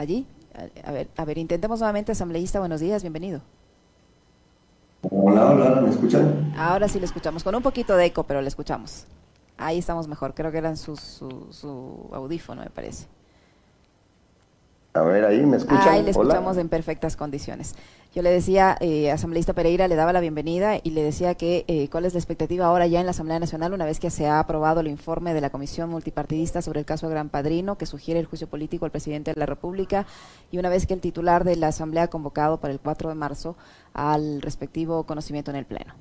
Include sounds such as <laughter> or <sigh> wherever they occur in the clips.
allí. A, ver, a ver, intentemos nuevamente, asambleísta, buenos días, bienvenido. Hola, hola, ¿me escuchan? Ahora sí le escuchamos, con un poquito de eco, pero le escuchamos. Ahí estamos mejor, creo que eran su, su, su audífono, me parece. A ver, ahí me escuchan. Ahí le escuchamos en perfectas condiciones. Yo le decía, eh, asambleísta Pereira, le daba la bienvenida y le decía que eh, cuál es la expectativa ahora ya en la Asamblea Nacional, una vez que se ha aprobado el informe de la Comisión Multipartidista sobre el caso Gran Padrino, que sugiere el juicio político al presidente de la República, y una vez que el titular de la Asamblea ha convocado para el 4 de marzo al respectivo conocimiento en el Pleno.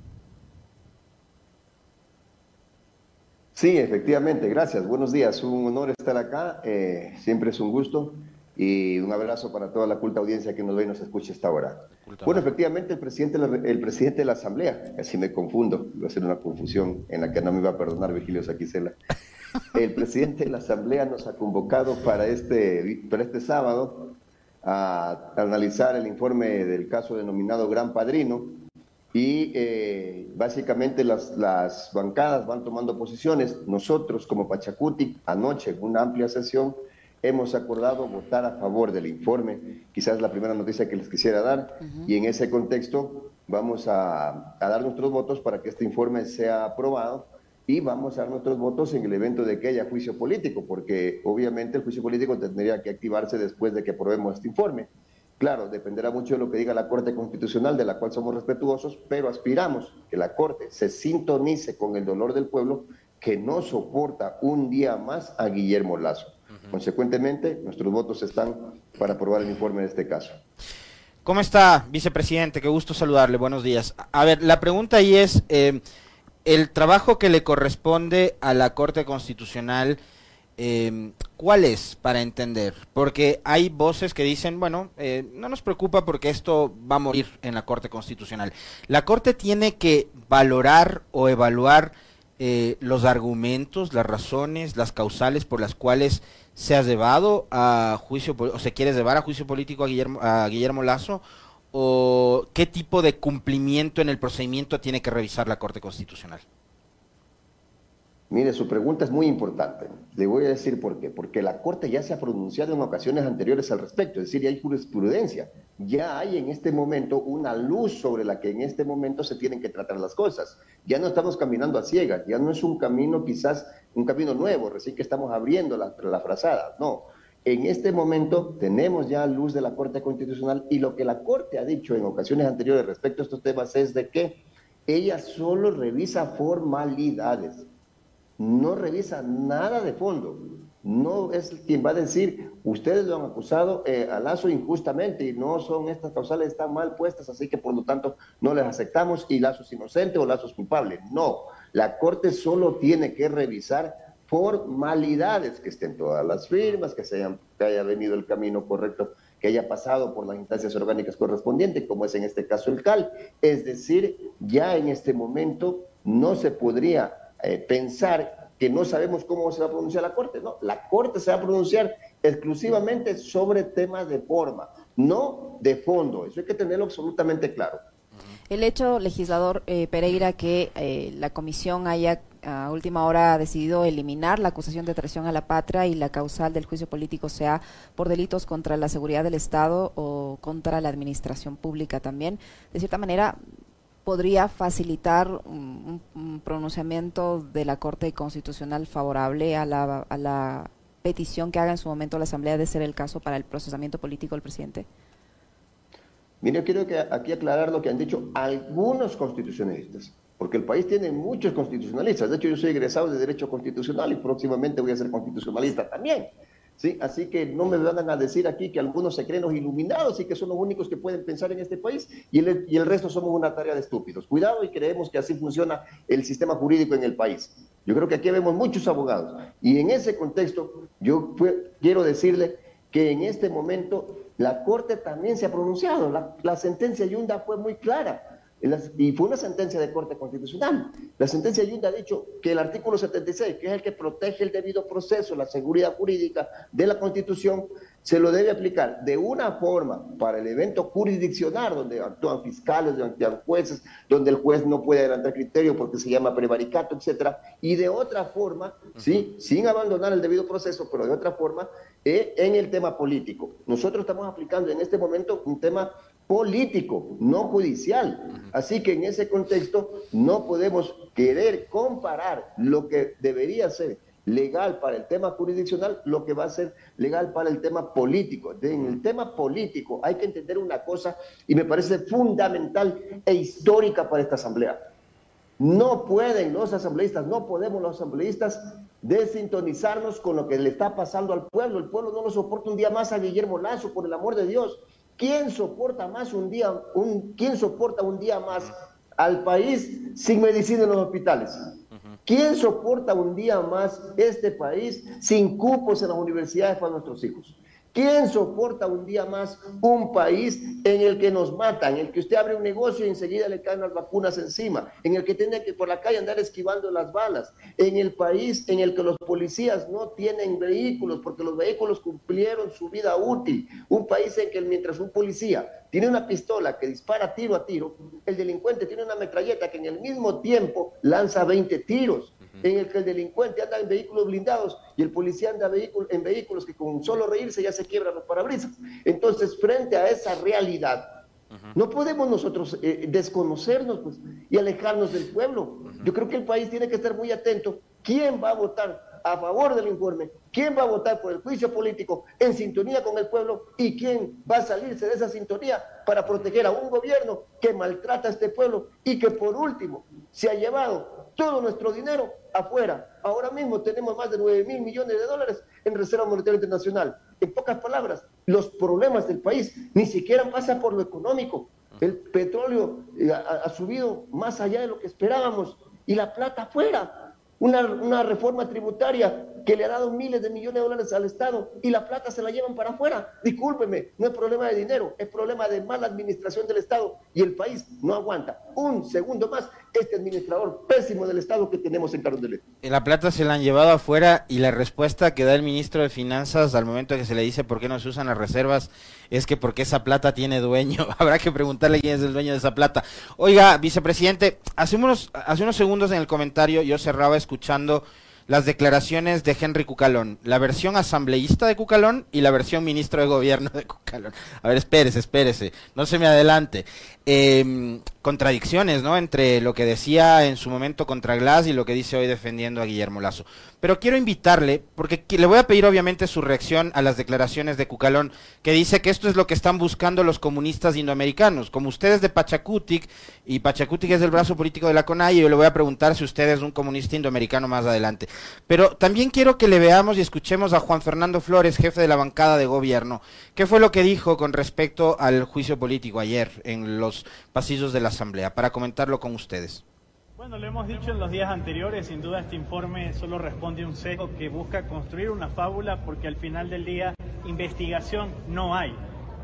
Sí, efectivamente, gracias. Buenos días, un honor estar acá, eh, siempre es un gusto y un abrazo para toda la culta audiencia que nos ve y nos escucha esta hora. Bueno, efectivamente, el presidente, el presidente de la Asamblea, así me confundo, voy a hacer una confusión en la que no me iba a perdonar Virgilio Saquicela. <laughs> El presidente de la Asamblea nos ha convocado para este, para este sábado a, analizar el informe del caso denominado Gran Padrino y eh, básicamente las, las bancadas van tomando posiciones. Nosotros como Pachacuti, anoche en una amplia sesión, hemos acordado votar a favor del informe. Quizás la primera noticia que les quisiera dar. Y en ese contexto vamos a, dar nuestros votos para que este informe sea aprobado y vamos a dar nuestros votos en el evento de que haya juicio político, porque obviamente el juicio político tendría que activarse después de que aprobemos este informe. Claro, dependerá mucho de lo que diga la Corte Constitucional, de la cual somos respetuosos, pero aspiramos que la Corte se sintonice con el dolor del pueblo que no soporta un día más a Guillermo Lazo. Consecuentemente, nuestros votos están para aprobar el informe de este caso. ¿Cómo está, vicepresidente? Qué gusto saludarle. Buenos días. A ver, la pregunta ahí es, eh, el trabajo que le corresponde a la Corte Constitucional, eh, ¿cuál es para entender? Porque hay voces que dicen, bueno, eh, no nos preocupa porque esto va a morir en la Corte Constitucional. La Corte tiene que valorar o evaluar los argumentos, las razones, las causales por las cuales se ha llevado a juicio o se quiere llevar a juicio político a Guillermo, a Guillermo Lazo o qué tipo de cumplimiento en el procedimiento tiene que revisar la Corte Constitucional? Mire, su pregunta es muy importante. Le voy a decir por qué. Porque la Corte ya se ha pronunciado en ocasiones anteriores al respecto, es decir, ya hay jurisprudencia. Ya hay en este momento una luz sobre la que en este momento se tienen que tratar las cosas. Ya no estamos caminando a ciegas, ya no es un camino quizás, un camino nuevo, recién que estamos abriendo la, la. No, en este momento tenemos ya luz de la Corte Constitucional y lo que la Corte ha dicho en ocasiones anteriores respecto a estos temas es de que ella solo revisa formalidades no revisa nada de fondo. No es quien va a decir, ustedes lo han acusado eh, a Lazo injustamente y no son estas causales, están mal puestas, así que por lo tanto no les aceptamos y Lazo es inocente o Lazo es culpable. No, la Corte solo tiene que revisar formalidades, que estén todas las firmas, que, se hayan, que haya venido el camino correcto, que haya pasado por las instancias orgánicas correspondientes, como es en este caso el CAL. Es decir, ya en este momento no se podría eh, pensar que no sabemos cómo se va a pronunciar la Corte. No, la Corte se va a pronunciar exclusivamente sobre temas de forma, no de fondo. Eso hay que tenerlo absolutamente claro. El hecho, legislador eh, Pereira, que eh, la comisión haya a última hora decidido eliminar la acusación de traición a la patria y la causal del juicio político sea por delitos contra la seguridad del Estado o contra la administración pública también, de cierta manera podría facilitar un, pronunciamiento de la Corte Constitucional favorable a la, petición que haga en su momento la Asamblea de ser el caso para el procesamiento político del presidente? Mire, quiero que aquí aclarar lo que han dicho algunos constitucionalistas, porque el país tiene muchos constitucionalistas. De hecho, yo soy egresado de Derecho Constitucional y próximamente voy a ser constitucionalista también. ¿Sí? Así que no me van a decir aquí que algunos se creen iluminados y que son los únicos que pueden pensar en este país y el, y el resto somos una tarea de estúpidos. Cuidado y creemos que así funciona el sistema jurídico en el país. Yo creo que aquí vemos muchos abogados y en ese contexto yo quiero decirle que en este momento la Corte también se ha pronunciado. La, la sentencia Yunda fue muy clara y fue una sentencia de Corte Constitucional. La sentencia de ha dicho que el artículo 76, que es el que protege el debido proceso, la seguridad jurídica de la Constitución, se lo debe aplicar de una forma para el evento jurisdiccional, donde actúan fiscales, donde actúan jueces, donde el juez no puede adelantar criterio porque se llama prevaricato, etcétera, y de otra forma, ¿sí? sin abandonar el debido proceso, pero de otra forma, eh, en el tema político. Nosotros estamos aplicando en este momento un tema político, no judicial. Así que en ese contexto no podemos querer comparar lo que debería ser legal para el tema jurisdiccional, lo que va a ser legal para el tema político. En el tema político hay que entender una cosa y me parece fundamental e histórica para esta asamblea. No pueden los asambleístas, no podemos los asambleístas desintonizarnos con lo que le está pasando al pueblo. El pueblo no lo soporta un día más a Guillermo Lazo, por el amor de Dios. ¿Quién soporta más un día, un, quién soporta un día más al país sin medicina en los hospitales? ¿Quién soporta un día más este país sin cupos en las universidades para nuestros hijos? ¿Quién soporta un día más un país en el que nos matan, en el que usted abre un negocio y enseguida le caen las vacunas encima, en el que tiene que por la calle andar esquivando las balas, en el país en el que los policías no tienen vehículos porque los vehículos cumplieron su vida útil, un país en que mientras un policía tiene una pistola que dispara tiro a tiro, el delincuente tiene una metralleta que en el mismo tiempo lanza 20 tiros en el que el delincuente anda en vehículos blindados y el policía anda en vehículos que con solo reírse ya se quiebran los parabrisas. Entonces, frente a esa realidad, no podemos nosotros eh, desconocernos pues, y alejarnos del pueblo. Yo creo que el país tiene que estar muy atento. ¿Quién va a votar a favor del informe, quién va a votar por el juicio político en sintonía con el pueblo y quién va a salirse de esa sintonía para proteger a un gobierno que maltrata a este pueblo y que por último se ha llevado todo nuestro dinero afuera. Ahora mismo tenemos más de 9 mil millones de dólares en Reserva Monetaria Internacional. En pocas palabras, los problemas del país ni siquiera pasan por lo económico. El petróleo eh, ha, subido más allá de lo que esperábamos y la plata afuera. Una, reforma tributaria que le ha dado miles de millones de dólares al Estado y la plata se la llevan para afuera. Discúlpeme, no es problema de dinero, es problema de mala administración del Estado y el país no aguanta. Un segundo más este administrador pésimo del Estado que tenemos en Carondelet. La plata se la han llevado afuera y la respuesta que da el ministro de Finanzas al momento que se le dice por qué no se usan las reservas es que porque esa plata tiene dueño. <laughs> Habrá que preguntarle quién es el dueño de esa plata. Oiga, vicepresidente, hace unos, hace unos segundos en el comentario yo cerraba escuchando las declaraciones de Henry Cucalón, la versión asambleísta de Cucalón y la versión ministro de gobierno de Cucalón. A ver, espérese, espérese, no se me adelante. Eh, contradicciones, ¿no? Entre lo que decía en su momento contra Glass y lo que dice hoy defendiendo a Guillermo Lazo. Pero quiero invitarle, porque le voy a pedir obviamente su reacción a las declaraciones de Cucalón, que dice que esto es lo que están buscando los comunistas indoamericanos. Como ustedes de Pachacutic, y Pachacutic es el brazo político de la CONAI, yo le voy a preguntar si usted es un comunista indoamericano más adelante. Pero también quiero que le veamos y escuchemos a Juan Fernando Flores, jefe de la bancada de gobierno. ¿Qué fue lo que dijo con respecto al juicio político ayer en los pasillos de la Asamblea, para comentarlo con ustedes. Bueno, lo hemos dicho en los días anteriores, sin duda este informe solo responde a un sesgo que busca construir una fábula porque al final del día investigación no hay.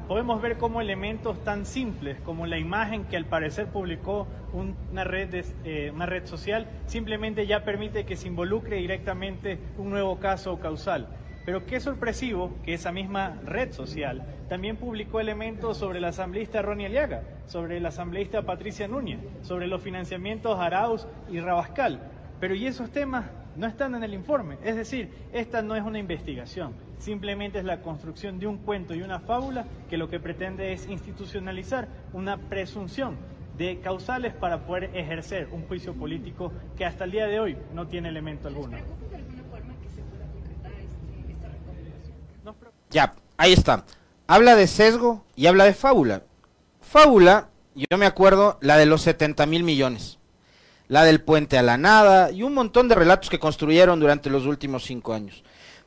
Podemos ver cómo elementos tan simples como la imagen que al parecer publicó una red, eh, una red social simplemente ya permite que se involucre directamente un nuevo caso causal. Pero qué sorpresivo que esa misma red social también publicó elementos sobre la asambleísta Ronnie Aliaga, sobre la asambleísta Patricia Núñez, sobre los financiamientos Arauz y Rabascal. Pero y esos temas no están en el informe. Es decir, esta no es una investigación, simplemente es la construcción de un cuento y una fábula que lo que pretende es institucionalizar una presunción de causales para poder ejercer un juicio político que hasta el día de hoy no tiene elemento alguno. Ya, ahí está. Habla de sesgo y habla de fábula. Fábula, yo me acuerdo, la de los 70 mil millones. La del puente a la nada y un montón de relatos que construyeron durante los últimos cinco años.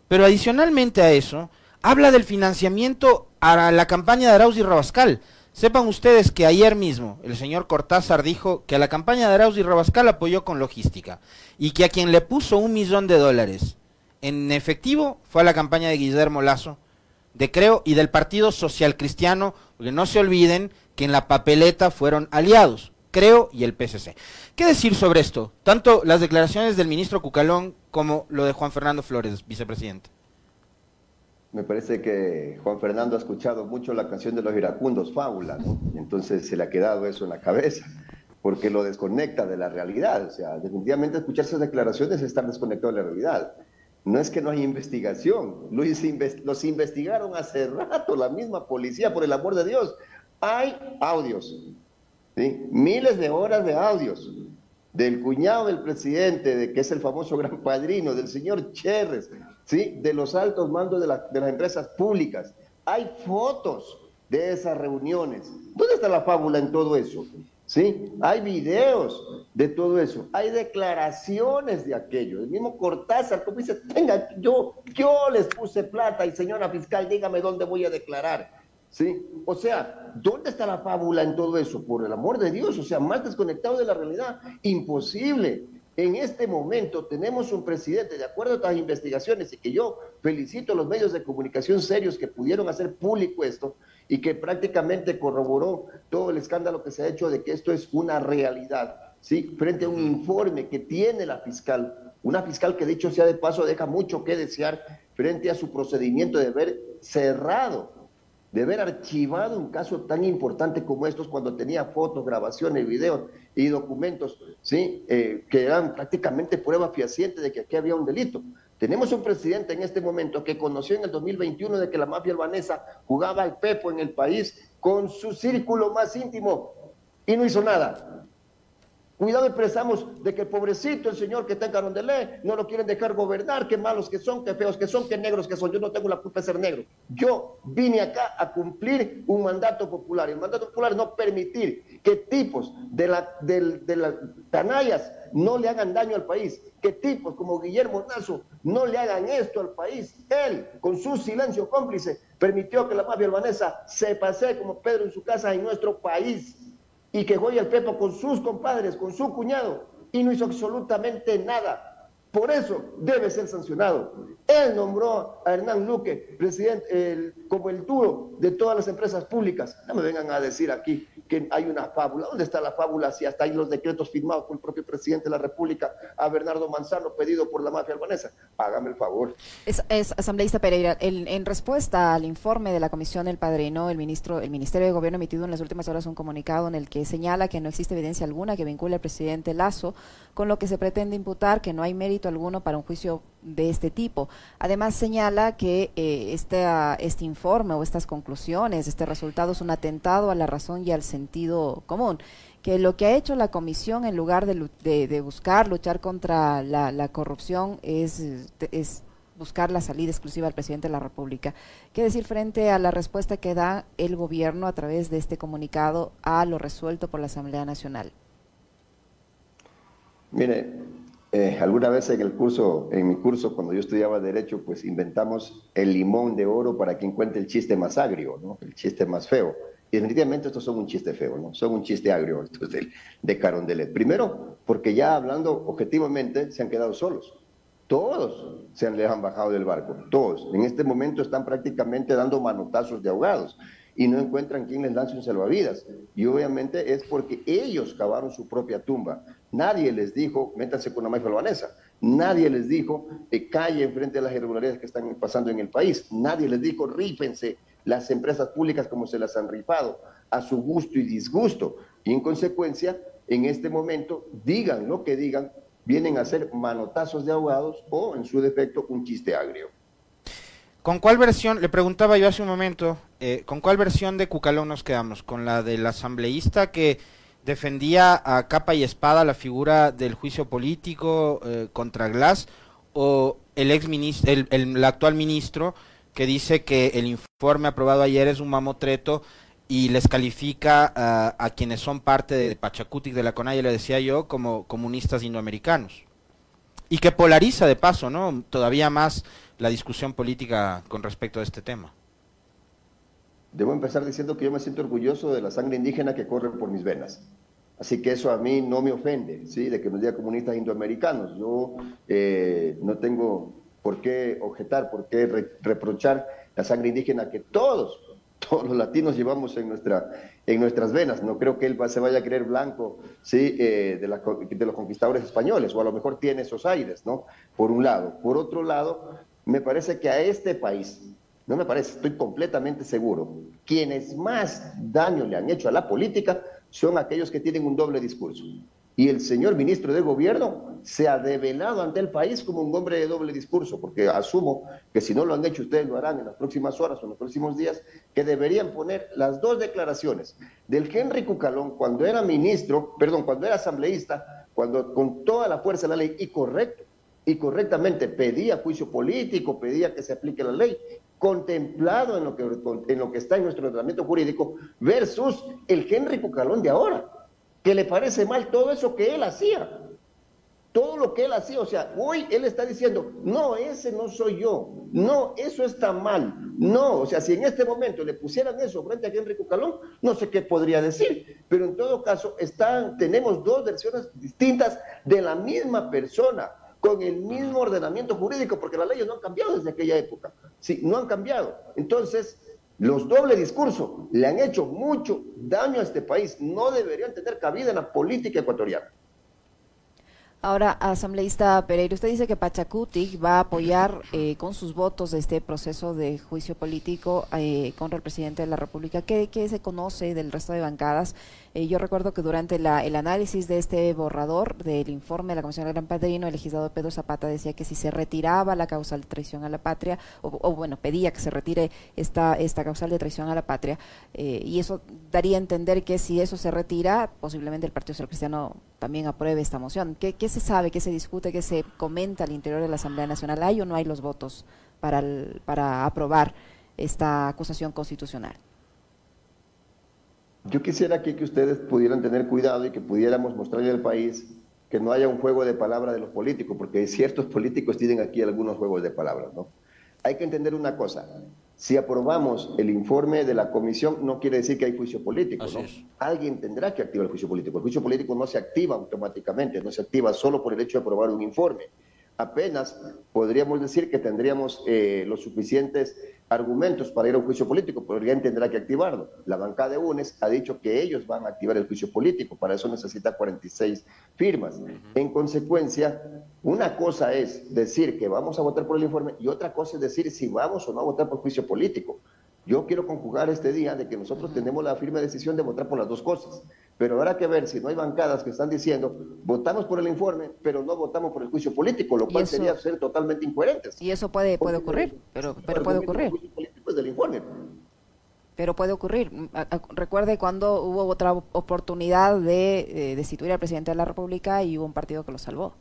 Pero adicionalmente a eso, habla del financiamiento a la campaña de Arauz y Rabascal. Sepan ustedes que ayer mismo el señor Cortázar dijo que a la campaña de Arauz y Rabascal apoyó con logística y que a quien le puso un millón de dólares en efectivo fue a la campaña de Guillermo Lazo de Creo y del Partido Social Cristiano, porque no se olviden que en la papeleta fueron aliados, Creo y el PSC. ¿Qué decir sobre esto? Tanto las declaraciones del ministro Cucalón como lo de Juan Fernando Flores, vicepresidente. Me parece que Juan Fernando ha escuchado mucho la canción de los iracundos, Fábula, ¿no? entonces se le ha quedado eso en la cabeza, porque lo desconecta de la realidad. O sea, definitivamente escuchar esas declaraciones es estar desconectado de la realidad. No es que no hay investigación, los investigaron hace rato la misma policía, por el amor de Dios. Hay audios, miles de horas de audios del cuñado del presidente, de que es el famoso gran padrino, del señor Cherres, ¿sí? de los altos mandos de, de las empresas públicas. Hay fotos de esas reuniones. ¿Dónde está la fábula en todo eso? ¿Sí? Hay videos de todo eso, hay declaraciones de aquello. El mismo Cortázar, como dice, tenga, yo, yo les puse plata y señora fiscal, dígame dónde voy a declarar. ¿Sí? O sea, ¿dónde está la fábula en todo eso? Por el amor de Dios, o sea, más desconectado de la realidad, imposible. En este momento tenemos un presidente, de acuerdo a estas investigaciones, y que yo felicito a los medios de comunicación serios que pudieron hacer público esto, y que prácticamente corroboró todo el escándalo que se ha hecho de que esto es una realidad, ¿sí? Frente a un informe que tiene la fiscal, una fiscal que dicho sea de paso deja mucho que desear frente a su procedimiento de haber cerrado, de haber archivado un caso tan importante como estos cuando tenía fotos, grabaciones, videos y documentos, ¿sí? Eh, que eran prácticamente prueba fehaciente de que aquí había un delito. Tenemos un presidente en este momento que conoció en el 2021 de que la mafia albanesa jugaba al pepo en el país con su círculo más íntimo y no hizo nada. Cuidado expresamos de que el pobrecito, el señor que está en Carondelet, no lo quieren dejar gobernar, qué malos que son, qué feos que son, qué negros que son. Yo no tengo la culpa de ser negro. Yo vine acá a cumplir un mandato popular. El mandato popular no permitir que tipos de, la, de las canallas no le hagan daño al país, que tipos como Guillermo Nazo no le hagan esto al país. Él, con su silencio cómplice, permitió que la mafia albanesa se pase como Pedro en su casa en nuestro país y que juegue al Pepo con sus compadres, con su cuñado, y no hizo absolutamente nada. Por eso debe ser sancionado. Él nombró a Hernán Luque presidente, como el duro de todas las empresas públicas. No me vengan a decir aquí que hay una fábula. ¿Dónde está la fábula si hasta hay los decretos firmados por el propio presidente de la República a Bernardo Manzano pedido por la mafia albanesa? Hágame el favor. Es, asambleísta Pereira, en respuesta al informe de la Comisión del Padrino, el, ministro, el Ministerio de Gobierno ha emitido en las últimas horas un comunicado en el que señala que no existe evidencia alguna que vincule al presidente Lazo con lo que se pretende imputar, que no hay mérito alguno para un juicio de este tipo. Además señala que eh, este, este informe o estas conclusiones, este resultado es un atentado a la razón y al sentido común que lo que ha hecho la comisión en lugar de, buscar luchar contra la, corrupción es, es buscar la salida exclusiva al presidente de la República. ¿Qué decir frente a la respuesta que da el gobierno a través de este comunicado a lo resuelto por la Asamblea Nacional? Mire, eh, alguna vez en el curso, en mi curso, cuando yo estudiaba Derecho, pues inventamos el limón de oro para quien cuente el chiste más agrio, ¿no? El chiste más feo. Y definitivamente estos son un chiste feo, ¿no? Son un chiste agrio estos de, de Carondelet. Primero, porque ya hablando objetivamente, se han quedado solos. Todos se han, les han bajado del barco, todos. En este momento están prácticamente dando manotazos de ahogados y no encuentran quién les lance un salvavidas. Y obviamente es porque ellos cavaron su propia tumba. Nadie les dijo, métanse con la mafia albanesa. Nadie les dijo, eh, calle frente a las irregularidades que están pasando en el país. Nadie les dijo, rípense las empresas públicas como se las han rifado, a su gusto y disgusto. Y en consecuencia, en este momento, digan lo que digan, vienen a ser manotazos de ahogados o, en su defecto, un chiste agrio. ¿Con cuál versión, le preguntaba yo hace un momento, eh, ¿con cuál versión de Cucalón nos quedamos? ¿Con la del asambleísta que defendía a capa y espada la figura del juicio político eh, contra Glass o el ex ministro, el, actual ministro que dice que el informe aprobado ayer es un mamotreto y les califica a, quienes son parte de Pachacutic de la CONAIE, le decía yo, como comunistas indoamericanos. Y que polariza de paso, ¿no? Todavía más la discusión política con respecto a este tema. Debo empezar diciendo que yo me siento orgulloso de la sangre indígena que corre por mis venas. Así que eso a mí no me ofende, ¿sí? De que nos diga comunistas indoamericanos. Yo eh, no tengo por qué objetar, por qué reprochar la sangre indígena que todos, todos los latinos llevamos en, nuestra, en nuestras venas. No creo que él se vaya a creer blanco, ¿sí? Eh, de, de los conquistadores españoles, o a lo mejor tiene esos aires, ¿no? Por un lado. Por otro lado, me parece que a este país, no me parece, estoy completamente seguro, quienes más daño le han hecho a la política son aquellos que tienen un doble discurso. Y el señor ministro de Gobierno se ha develado ante el país como un hombre de doble discurso, porque asumo que si no lo han hecho ustedes lo harán en las próximas horas o en los próximos días, que deberían poner las dos declaraciones del Henry Cucalón cuando era ministro, perdón, cuando era asambleísta, cuando con toda la fuerza de la ley y correcto y correctamente pedía juicio político, pedía que se aplique la ley, contemplado en lo que, en lo que está en nuestro tratamiento jurídico, versus el Henry Cucalón de ahora, que le parece mal todo eso que él hacía. Todo lo que él hacía, o sea, hoy él está diciendo, no, ese no soy yo, no, eso está mal, no, o sea, si en este momento le pusieran eso frente a Henry Cucalón, no sé qué podría decir, pero en todo caso están, tenemos dos versiones distintas de la misma persona con el mismo ordenamiento jurídico, porque las leyes no han cambiado desde aquella época. Sí, no han cambiado. Entonces, los doble discursos le han hecho mucho daño a este país. No deberían tener cabida en la política ecuatoriana. Ahora, asambleísta Pereira, usted dice que Pachacuti va a apoyar eh, con sus votos este proceso de juicio político eh, contra el presidente de la República. ¿Qué, se conoce del resto de bancadas? Eh, yo recuerdo que durante el análisis de este borrador del informe de la Comisión del Gran Padrino, el legislador Pedro Zapata decía que si se retiraba la causal de traición a la patria, o, bueno, pedía que se retire esta, esta causal de traición a la patria, y eso daría a entender que si eso se retira, posiblemente el Partido Social Cristiano también apruebe esta moción. ¿Qué, ¿Qué, se sabe, qué se discute, qué se comenta al interior de la Asamblea Nacional? ¿Hay o no hay los votos para, para aprobar esta acusación constitucional? Yo quisiera que, que ustedes pudieran tener cuidado y que pudiéramos mostrarle al país que no haya un juego de palabras de los políticos, porque ciertos políticos tienen aquí algunos juegos de palabras, ¿no? Hay que entender una cosa, si aprobamos el informe de la comisión, no quiere decir que hay juicio político. ¿no? Alguien tendrá que activar el juicio político. El juicio político no se activa automáticamente, no se activa solo por el hecho de aprobar un informe. Apenas podríamos decir que tendríamos eh, los suficientes argumentos para ir a un juicio político, pero alguien tendrá que activarlo. La bancada de UNES ha dicho que ellos van a activar el juicio político, para eso necesita 46 firmas. En consecuencia, una cosa es decir que vamos a votar por el informe y otra cosa es decir si vamos o no a votar por juicio político. Yo quiero conjugar este día de que nosotros tenemos la firme decisión de votar por las dos cosas. Pero habrá que ver si no hay bancadas que están diciendo votamos por el informe, pero no votamos por el juicio político, lo cual sería ser totalmente incoherentes. Y eso puede, puede ocurrir, pero, pero puede ocurrir. del informe. Pero puede ocurrir. Recuerde cuando hubo otra oportunidad de eh, destituir al presidente de la República y hubo un partido que lo salvó.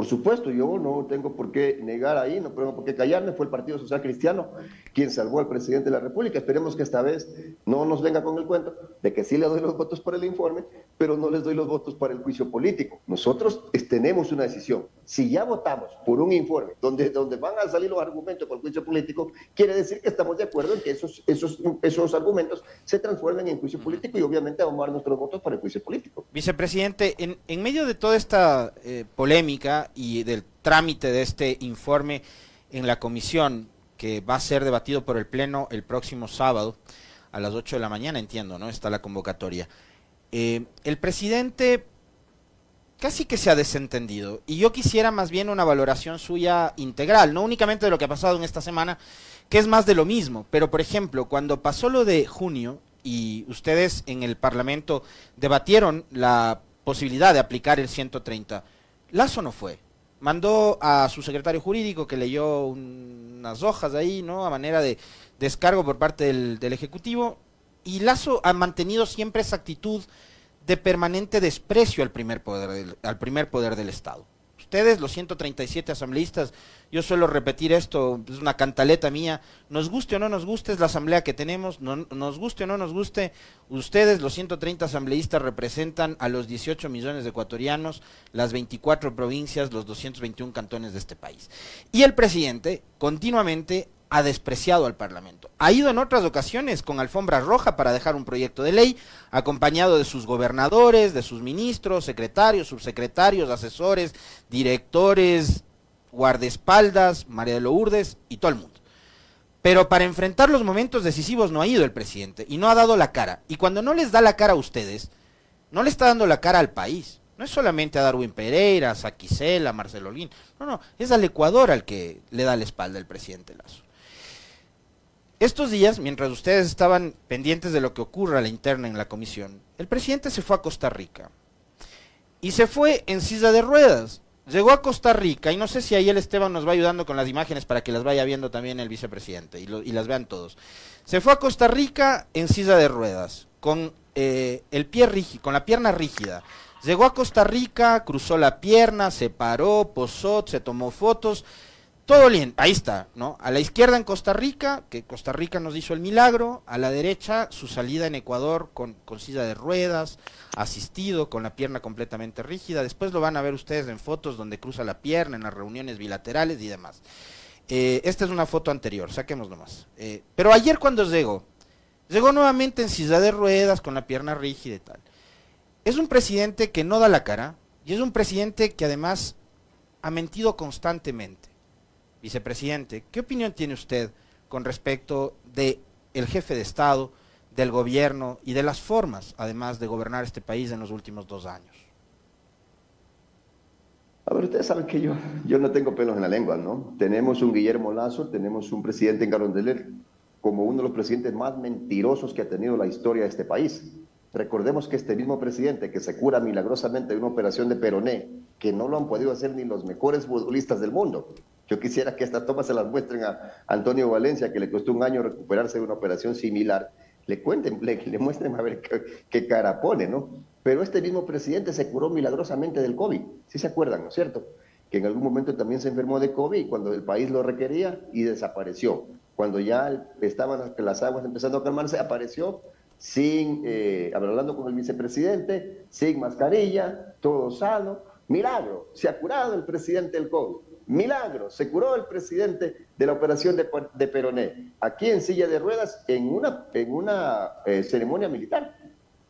Por supuesto, yo no tengo por qué negar ahí, no tengo por qué callarme, fue el Partido Social Cristiano quien salvó al presidente de la República. Esperemos que esta vez no nos venga con el cuento de que sí le doy los votos para el informe, pero no les doy los votos para el juicio político. Nosotros tenemos una decisión. Si ya votamos por un informe donde, donde van a salir los argumentos para el juicio político, quiere decir que estamos de acuerdo en que esos, esos, esos argumentos se transformen en juicio político y obviamente vamos a dar nuestros votos para el juicio político. Vicepresidente, en, en medio de toda esta eh, polémica, y del trámite de este informe en la comisión que va a ser debatido por el Pleno el próximo sábado a las 8 de la mañana, entiendo, ¿no? Está la convocatoria. Eh, el presidente casi que se ha desentendido y yo quisiera más bien una valoración suya integral, no únicamente de lo que ha pasado en esta semana, que es más de lo mismo, pero por ejemplo, cuando pasó lo de junio y ustedes en el Parlamento debatieron la posibilidad de aplicar el 130, Lazo no fue. Mandó a su secretario jurídico que leyó unas hojas ahí, ¿no? A manera de descargo por parte del, Ejecutivo. Y Lazo ha mantenido siempre esa actitud de permanente desprecio al primer poder al primer poder del Estado ustedes, los 137 asambleístas, yo suelo repetir esto, es una cantaleta mía, nos guste o no nos guste, es la asamblea que tenemos, no, nos guste o no nos guste, ustedes, los 130 asambleístas, representan a los 18 millones de ecuatorianos, las 24 provincias, los 221 cantones de este país. Y el presidente continuamente ha despreciado al Parlamento. Ha ido en otras ocasiones con alfombra roja para dejar un proyecto de ley, acompañado de sus gobernadores, de sus ministros, secretarios, subsecretarios, asesores, directores, guardaespaldas, María de Lourdes y todo el mundo. Pero para enfrentar los momentos decisivos no ha ido el presidente y no ha dado la cara. Y cuando no les da la cara a ustedes, no le está dando la cara al país. No es solamente a Darwin Pereira, a Saquicela, a Marcelo Lin. No, no, es al Ecuador al que le da la espalda el presidente Lazo. Estos días, mientras ustedes estaban pendientes de lo que ocurra a la interna en la comisión, el presidente se fue a Costa Rica. y se fue en silla de ruedas. Llegó a Costa Rica y no sé si ahí el Esteban nos va ayudando con las imágenes para que las vaya viendo también el vicepresidente y, las vean todos. Se fue a Costa Rica en silla de ruedas, con eh, el pie rígido, con la pierna rígida. Llegó a Costa Rica, cruzó la pierna, se paró, posó, se tomó fotos todo bien, ahí está, ¿no? A la izquierda en Costa Rica, que Costa Rica nos hizo el milagro, a la derecha su salida en Ecuador con, silla de ruedas, asistido, con la pierna completamente rígida, después lo van a ver ustedes en fotos donde cruza la pierna, en las reuniones bilaterales y demás. Eh, esta es una foto anterior, saquemos nomás. Eh, pero ayer cuando llegó, llegó nuevamente en silla de ruedas, con la pierna rígida y tal. Es un presidente que no da la cara, y es un presidente que además ha mentido constantemente vicepresidente, ¿qué opinión tiene usted con respecto de el jefe de Estado, del gobierno y de las formas, además, de gobernar este país en los últimos dos años? A ver, ustedes saben que yo, yo no tengo pelos en la lengua, ¿no? Tenemos un Guillermo Lazo, tenemos un presidente en Carondelet como uno de los presidentes más mentirosos que ha tenido la historia de este país. Recordemos que este mismo presidente que se cura milagrosamente de una operación de peroné, que no lo han podido hacer ni los mejores futbolistas del mundo, yo quisiera que estas tomas se las muestren a Antonio Valencia, que le costó un año recuperarse de una operación similar. Le cuenten, le, muestren a ver qué, cara pone, ¿no? Pero este mismo presidente se curó milagrosamente del COVID, si se acuerdan, ¿no es cierto? Que en algún momento también se enfermó de COVID cuando el país lo requería y desapareció. Cuando ya estaban las aguas empezando a calmarse, apareció sin, eh, hablando con el vicepresidente, sin mascarilla, todo sano. Milagro, se ha curado el presidente del COVID. Milagro, se curó el presidente de la operación de, de Peroné, aquí en silla de ruedas, en una, en una eh, ceremonia militar.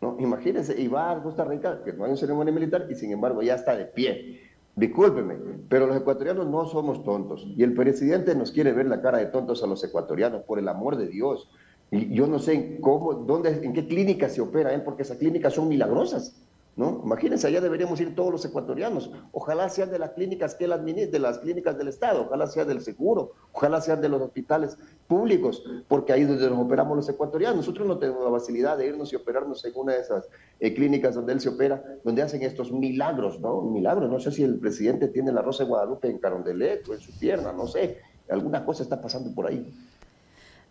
¿no? Imagínense, y va a Costa Rica, que no hay una ceremonia militar, y sin embargo ya está de pie. Discúlpeme, pero los ecuatorianos no somos tontos. Y el presidente nos quiere ver la cara de tontos a los ecuatorianos, por el amor de Dios. Y yo no sé cómo, dónde, en qué clínica se opera él, porque esas clínicas son milagrosas. ¿No? Imagínense, allá deberíamos ir todos los ecuatorianos. Ojalá sean de las clínicas que él administra, de las clínicas del Estado, ojalá sean del seguro, ojalá sean de los hospitales públicos, porque ahí es donde nos operamos los ecuatorianos. Nosotros no tenemos la facilidad de irnos y operarnos en una de esas eh, clínicas donde él se opera, donde hacen estos milagros, ¿no? Milagros. No sé si el presidente tiene la Rosa de Guadalupe en Carondelet o en su pierna, no sé. Alguna cosa está pasando por ahí.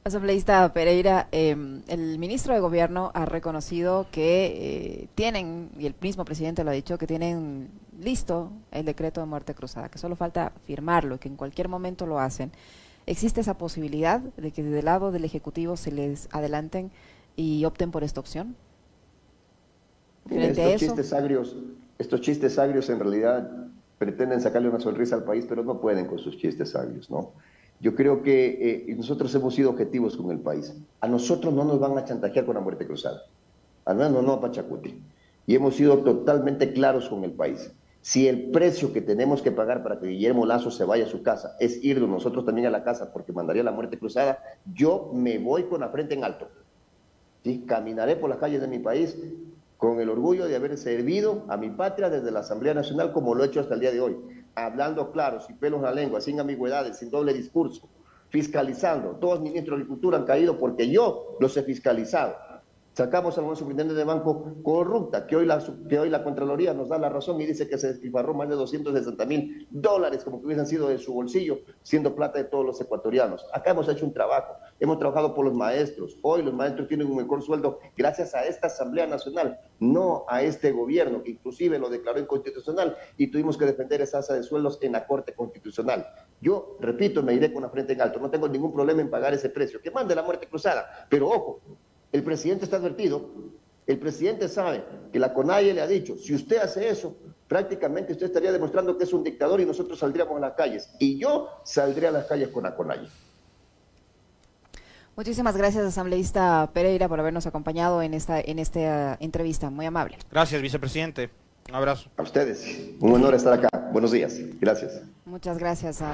Asambleísta Pereira, em, el ministro de Gobierno ha reconocido que eh, tienen, y el mismo presidente lo ha dicho, que tienen listo el decreto de muerte cruzada, que solo falta firmarlo, que en cualquier momento lo hacen. ¿Existe esa posibilidad de que desde el lado del Ejecutivo se les adelanten y opten por esta opción? estos, chistes agrios, estos chistes agrios en realidad pretenden sacarle una sonrisa al país, pero no pueden con sus chistes agrios, ¿no? Yo creo que eh, nosotros hemos sido objetivos con el país. A nosotros no nos van a chantajear con la muerte cruzada. Al menos no a Pachacuti. Y hemos sido totalmente claros con el país. Si el precio que tenemos que pagar para que Guillermo Lazo se vaya a su casa es ir de nosotros también a la casa porque mandaría la muerte cruzada, yo me voy con la frente en alto. ¿Sí? Caminaré por las calles de mi país con el orgullo de haber servido a mi patria desde la Asamblea Nacional como lo he hecho hasta el día de hoy hablando claro, sin pelos en la lengua, sin ambigüedades, sin doble discurso, fiscalizando. Todos los ministros de Agricultura han caído porque yo los he fiscalizado. Sacamos a un superintendente de banco corrupta, que hoy, la, que hoy la Contraloría nos da la razón y dice que se despilfarró más de 260 mil dólares, como que hubiesen sido de su bolsillo, siendo plata de todos los ecuatorianos. Acá hemos hecho un trabajo, hemos trabajado por los maestros. Hoy los maestros tienen un mejor sueldo gracias a esta Asamblea Nacional, no a este gobierno, que inclusive lo declaró inconstitucional y tuvimos que defender esa asa de sueldos en la Corte Constitucional. Yo, repito, me iré con la frente en alto, no tengo ningún problema en pagar ese precio. Que mande la muerte cruzada, pero ojo, el presidente está advertido, el presidente sabe que la CONAIE le ha dicho, si usted hace eso, prácticamente usted estaría demostrando que es un dictador y nosotros saldríamos a las calles. Y yo saldré a las calles con la CONAIE. Muchísimas gracias, asambleísta Pereira, por habernos acompañado en esta, en esta entrevista. Muy amable. Gracias, vicepresidente. Un abrazo. A ustedes. Un honor estar acá. Buenos días. Gracias. Muchas gracias a